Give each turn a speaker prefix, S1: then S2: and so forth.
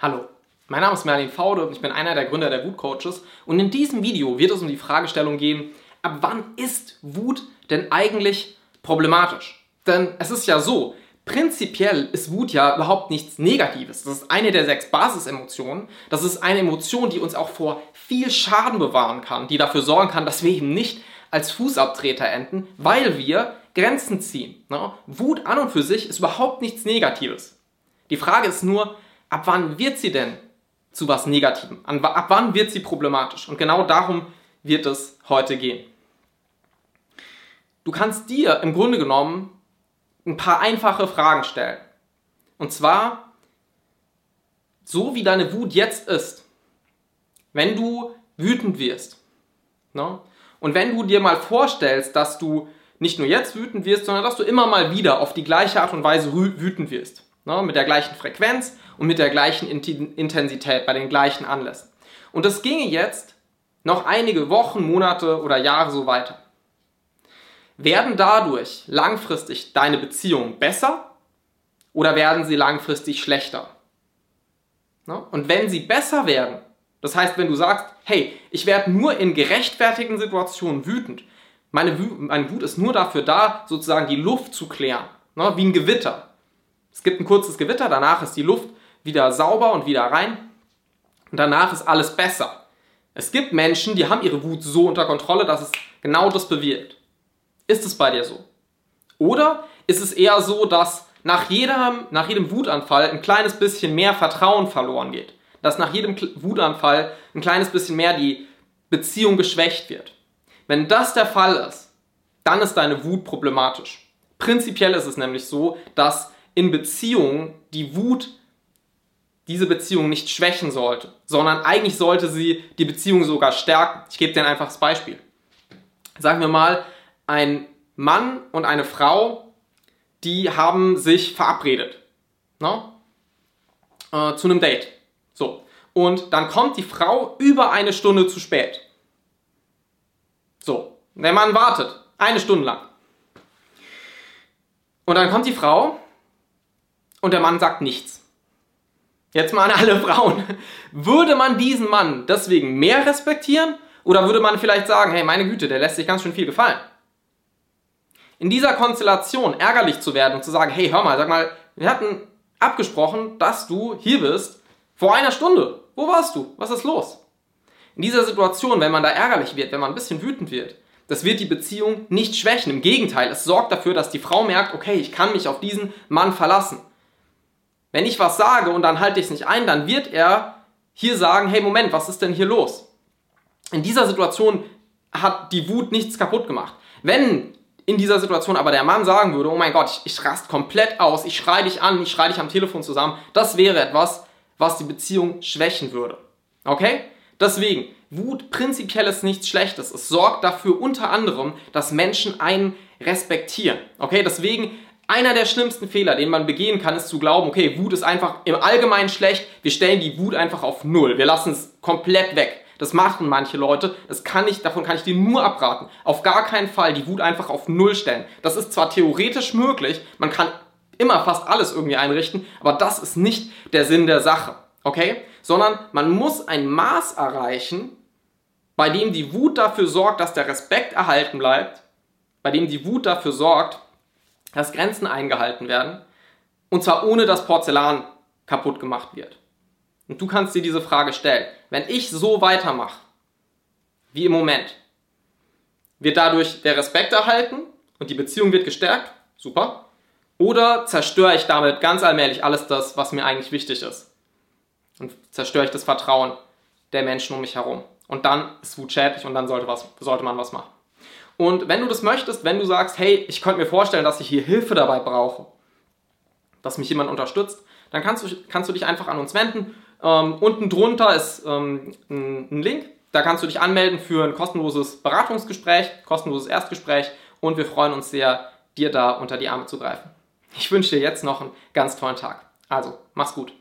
S1: Hallo, mein Name ist Merlin Faude und ich bin einer der Gründer der Wut Coaches und in diesem Video wird es um die Fragestellung gehen, ab wann ist Wut denn eigentlich problematisch? Denn es ist ja so, prinzipiell ist Wut ja überhaupt nichts Negatives. Das ist eine der sechs Basisemotionen. Das ist eine Emotion, die uns auch vor viel Schaden bewahren kann, die dafür sorgen kann, dass wir eben nicht als Fußabtreter enden, weil wir Grenzen ziehen. Ne? Wut an und für sich ist überhaupt nichts Negatives. Die Frage ist nur, ab wann wird sie denn zu was Negativem? Ab wann wird sie problematisch? Und genau darum wird es heute gehen. Du kannst dir im Grunde genommen ein paar einfache Fragen stellen. Und zwar, so wie deine Wut jetzt ist, wenn du wütend wirst. Ne? Und wenn du dir mal vorstellst, dass du nicht nur jetzt wütend wirst, sondern dass du immer mal wieder auf die gleiche Art und Weise wütend wirst. Ne, mit der gleichen Frequenz und mit der gleichen Intensität bei den gleichen Anlässen. Und das ginge jetzt noch einige Wochen, Monate oder Jahre so weiter. Werden dadurch langfristig deine Beziehungen besser oder werden sie langfristig schlechter? Ne? Und wenn sie besser werden, das heißt, wenn du sagst, hey, ich werde nur in gerechtfertigten Situationen wütend, meine, Wut ist nur dafür da, sozusagen die Luft zu klären, ne? wie ein Gewitter. Es gibt ein kurzes Gewitter, danach ist die Luft wieder sauber und wieder rein und danach ist alles besser. Es gibt Menschen, die haben ihre Wut so unter Kontrolle, dass es genau das bewirkt. Ist es bei dir so? Oder ist es eher so, dass nach jedem, nach jedem Wutanfall ein kleines bisschen mehr Vertrauen verloren geht? Dass nach jedem Wutanfall ein kleines bisschen mehr die Beziehung geschwächt wird? Wenn das der Fall ist, dann ist deine Wut problematisch. Prinzipiell ist es nämlich so, dass in Beziehungen die Wut diese Beziehung nicht schwächen sollte, sondern eigentlich sollte sie die Beziehung sogar stärken. Ich gebe dir ein einfaches Beispiel. Sagen wir mal, ein Mann und eine Frau, die haben sich verabredet ne? äh, zu einem Date. So. Und dann kommt die Frau über eine Stunde zu spät. So. Der Mann wartet eine Stunde lang. Und dann kommt die Frau und der Mann sagt nichts. Jetzt mal an alle Frauen. Würde man diesen Mann deswegen mehr respektieren oder würde man vielleicht sagen, hey, meine Güte, der lässt sich ganz schön viel gefallen? In dieser Konstellation ärgerlich zu werden und zu sagen, hey, hör mal, sag mal, wir hatten abgesprochen, dass du hier bist vor einer Stunde. Wo warst du? Was ist los? In dieser Situation, wenn man da ärgerlich wird, wenn man ein bisschen wütend wird, das wird die Beziehung nicht schwächen. Im Gegenteil, es sorgt dafür, dass die Frau merkt, okay, ich kann mich auf diesen Mann verlassen. Wenn ich was sage und dann halte ich es nicht ein, dann wird er hier sagen, hey Moment, was ist denn hier los? In dieser Situation hat die Wut nichts kaputt gemacht. Wenn in dieser Situation aber der Mann sagen würde, oh mein Gott, ich, ich rast komplett aus, ich schreie dich an, ich schreie dich am Telefon zusammen, das wäre etwas, was die Beziehung schwächen würde. Okay? Deswegen, Wut prinzipiell ist nichts Schlechtes. Es sorgt dafür unter anderem, dass Menschen einen respektieren. Okay? Deswegen einer der schlimmsten Fehler, den man begehen kann, ist zu glauben, okay, Wut ist einfach im Allgemeinen schlecht, wir stellen die Wut einfach auf Null, wir lassen es komplett weg. Das machen manche Leute, das kann ich, davon kann ich dir nur abraten. Auf gar keinen Fall die Wut einfach auf Null stellen. Das ist zwar theoretisch möglich, man kann immer fast alles irgendwie einrichten, aber das ist nicht der Sinn der Sache, okay? Sondern man muss ein Maß erreichen, bei dem die Wut dafür sorgt, dass der Respekt erhalten bleibt, bei dem die Wut dafür sorgt, dass Grenzen eingehalten werden und zwar ohne dass Porzellan kaputt gemacht wird. Und du kannst dir diese Frage stellen. Wenn ich so weitermache, wie im Moment, wird dadurch der Respekt erhalten und die Beziehung wird gestärkt? Super. Oder zerstöre ich damit ganz allmählich alles das, was mir eigentlich wichtig ist? Und zerstöre ich das Vertrauen der Menschen um mich herum? Und dann ist Wut schädlich und dann sollte, was, sollte man was machen. Und wenn du das möchtest, wenn du sagst, hey, ich könnte mir vorstellen, dass ich hier Hilfe dabei brauche, dass mich jemand unterstützt, dann kannst du, kannst du dich einfach an uns wenden. Ähm, unten drunter ist ähm, ein, ein Link, da kannst du dich anmelden für ein kostenloses Beratungsgespräch, kostenloses Erstgespräch und wir freuen uns sehr, dir da unter die Arme zu greifen. Ich wünsche dir jetzt noch einen ganz tollen Tag. Also, mach's gut.